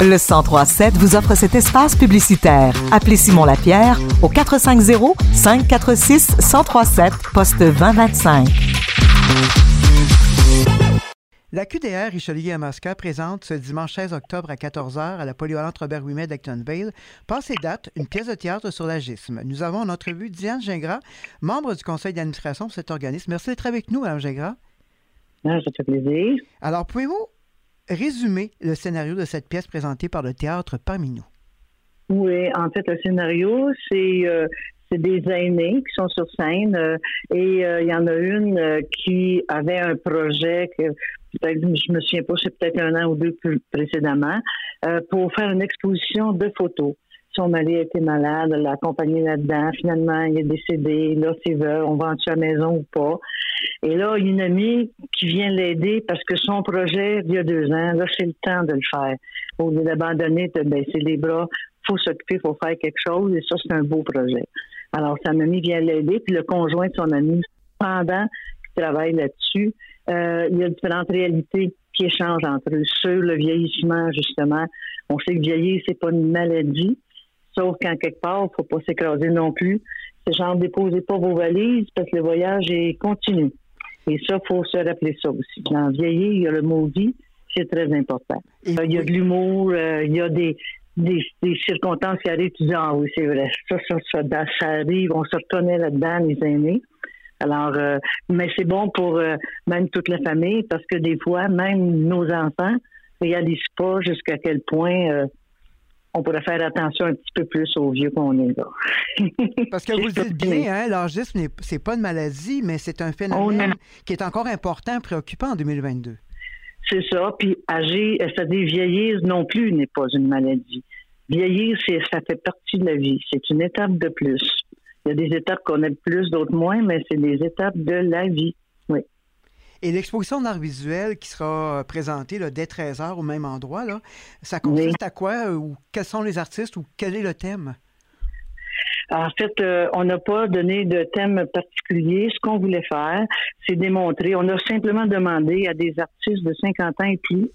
Le 1037 vous offre cet espace publicitaire. Appelez Simon Lapierre au 450 546 1037 poste 2025. La QDR Richelieu-Yamaska présente ce dimanche 16 octobre à 14h à la polyvalente Robert Ouimet d'Actonville, passe et date, une pièce de théâtre sur l'agisme. Nous avons en entrevue Diane Gingras, membre du conseil d'administration de cet organisme. Merci d'être avec nous, Mme Gingras. Ah, ça fait plaisir. Alors, pouvez-vous résumer le scénario de cette pièce présentée par le théâtre parmi nous? Oui, en fait, le scénario, c'est euh, des aînés qui sont sur scène euh, et euh, il y en a une qui avait un projet que je me souviens pas, c'est peut-être un an ou deux précédemment, pour faire une exposition de photos. Son mari était malade, l'a accompagné là-dedans. Finalement, il est décédé. Là, c'est veut, on à la maison ou pas? Et là, une amie vient l'aider parce que son projet, il y a deux ans, là, c'est le temps de le faire. Au lieu d'abandonner, de baisser les bras, faut s'occuper, faut faire quelque chose. Et ça, c'est un beau projet. Alors, sa amie vient l'aider, puis le conjoint de son ami, pendant qu'il travaille là-dessus, euh, il y a différentes réalités qui échangent entre eux sur le vieillissement, justement. On sait que vieillir, c'est pas une maladie, sauf qu'en quelque part, faut pas s'écraser non plus. C'est genre, déposez pas vos valises parce que le voyage est continu. Et ça, il faut se rappeler ça aussi. Dans vieillir, il y a le mot vie, c'est très important. il y a de l'humour, euh, il y a des, des, circonstances qui arrivent, tu dis, ah oui, c'est vrai, ça, ça, ça, ça, arrive, on se reconnaît là-dedans, les aînés. Alors, euh, mais c'est bon pour euh, même toute la famille parce que des fois, même nos enfants réalisent pas jusqu'à quel point on pourrait faire attention un petit peu plus aux vieux qu'on est là. Parce que vous le dites bien, hein, l'âgisme, c'est pas une maladie, mais c'est un phénomène qui est encore important, préoccupant en 2022. C'est ça. Puis âger, c'est-à-dire vieillir non plus n'est pas une maladie. Vieillir, ça fait partie de la vie. C'est une étape de plus. Il y a des étapes qu'on aime plus, d'autres moins, mais c'est des étapes de la vie. Oui. Et l'exposition d'art visuel qui sera présentée dès 13 h au même endroit, là, ça consiste à quoi euh, ou quels sont les artistes ou quel est le thème? En fait, euh, on n'a pas donné de thème particulier. Ce qu'on voulait faire, c'est démontrer. On a simplement demandé à des artistes de 50 ans et plus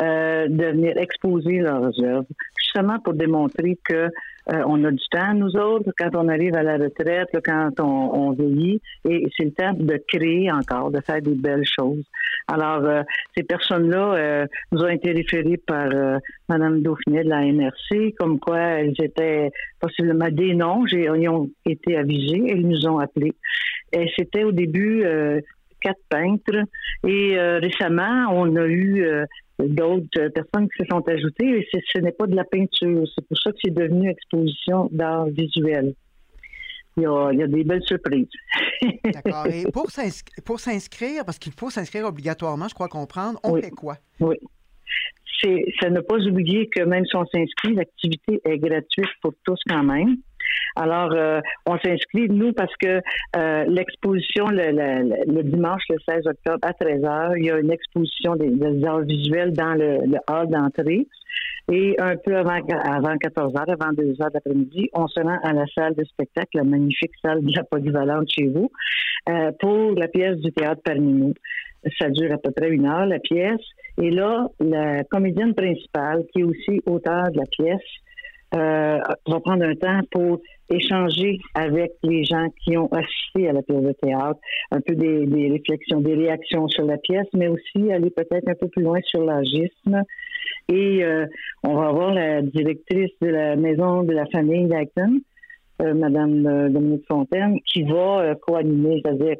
euh, de venir exposer leurs œuvres, justement pour démontrer que euh, on a du temps, nous autres, quand on arrive à la retraite, quand on, vieillit, et c'est le temps de créer encore, de faire des belles choses. Alors, euh, ces personnes-là euh, nous ont été référées par Mme Dauphinet de la MRC, comme quoi elles étaient possiblement des noms, ils ont été avisés, elles nous ont appelés. Et c'était au début quatre peintres, et récemment, on a eu d'autres personnes qui se sont ajoutées et ce n'est pas de la peinture. C'est pour ça que c'est devenu exposition d'art visuel. Il y, a, des belles surprises. D'accord. Et pour s'inscrire, parce qu'il faut s'inscrire obligatoirement, je crois comprendre, on fait quoi? Oui. C'est ne pas oublier que même si on s'inscrit, l'activité est gratuite pour tous quand même. Alors, euh, on s'inscrit, nous, parce que euh, l'exposition le, dimanche, le 16 octobre, à 13h, il y a une exposition des, arts visuels dans le, hall d'entrée. Et un peu avant, avant 14h, avant 2h d'après-midi, on se rend à la salle de spectacle, la magnifique salle de la polyvalente chez vous, euh, pour la pièce du théâtre parmi nous. Ça dure à peu près une heure, la pièce. Et là, la comédienne principale, qui est aussi auteur de la pièce, euh, va prendre un temps pour échanger avec les gens qui ont assisté à la pièce de théâtre, un peu des, réflexions, des réactions sur la pièce, mais aussi aller peut-être un peu plus loin sur l'agisme. Et euh, on va avoir la directrice de la maison de la famille d'Acton, euh, Madame euh, Dominique Fontaine, qui va euh, co-animer, c'est-à-dire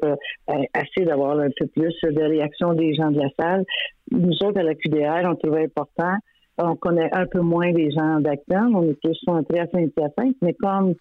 essayer d'avoir un peu plus de réactions des gens de la salle. Nous autres, à la QDR, on trouvait important on connaît un peu moins les gens d'Acton, on est plus centré à Saint-Hyacinthe, mais comme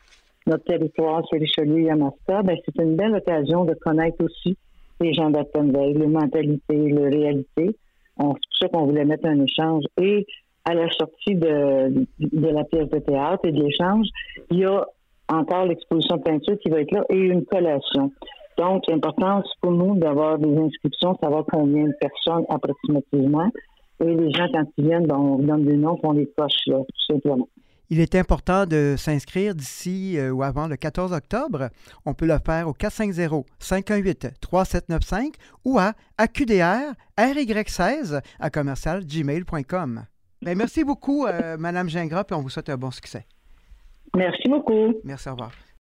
notre territoire, c'est Richelieu Yamaska, ben, c'est une belle occasion de connaître aussi les gens d'Actonville, les mentalités, les réalités. C'est pour ça qu'on voulait mettre un échange. Et à la sortie de, de la pièce de théâtre et de l'échange, il y a encore l'exposition de peinture qui va être là et une collation. Donc, l'important pour nous d'avoir des inscriptions, savoir combien de personnes approximativement. Et les gens, quand ils viennent, ben, on donne des noms, on les coche là, tout simplement. Il est important de s'inscrire d'ici euh, ou avant le 14 octobre. On peut le faire au 450-518-3795 ou à AQDR RY16 à commercial gmail.com. Ben, merci beaucoup, Madame Gingras, puis on vous souhaite un bon succès. Merci beaucoup. Merci, au revoir.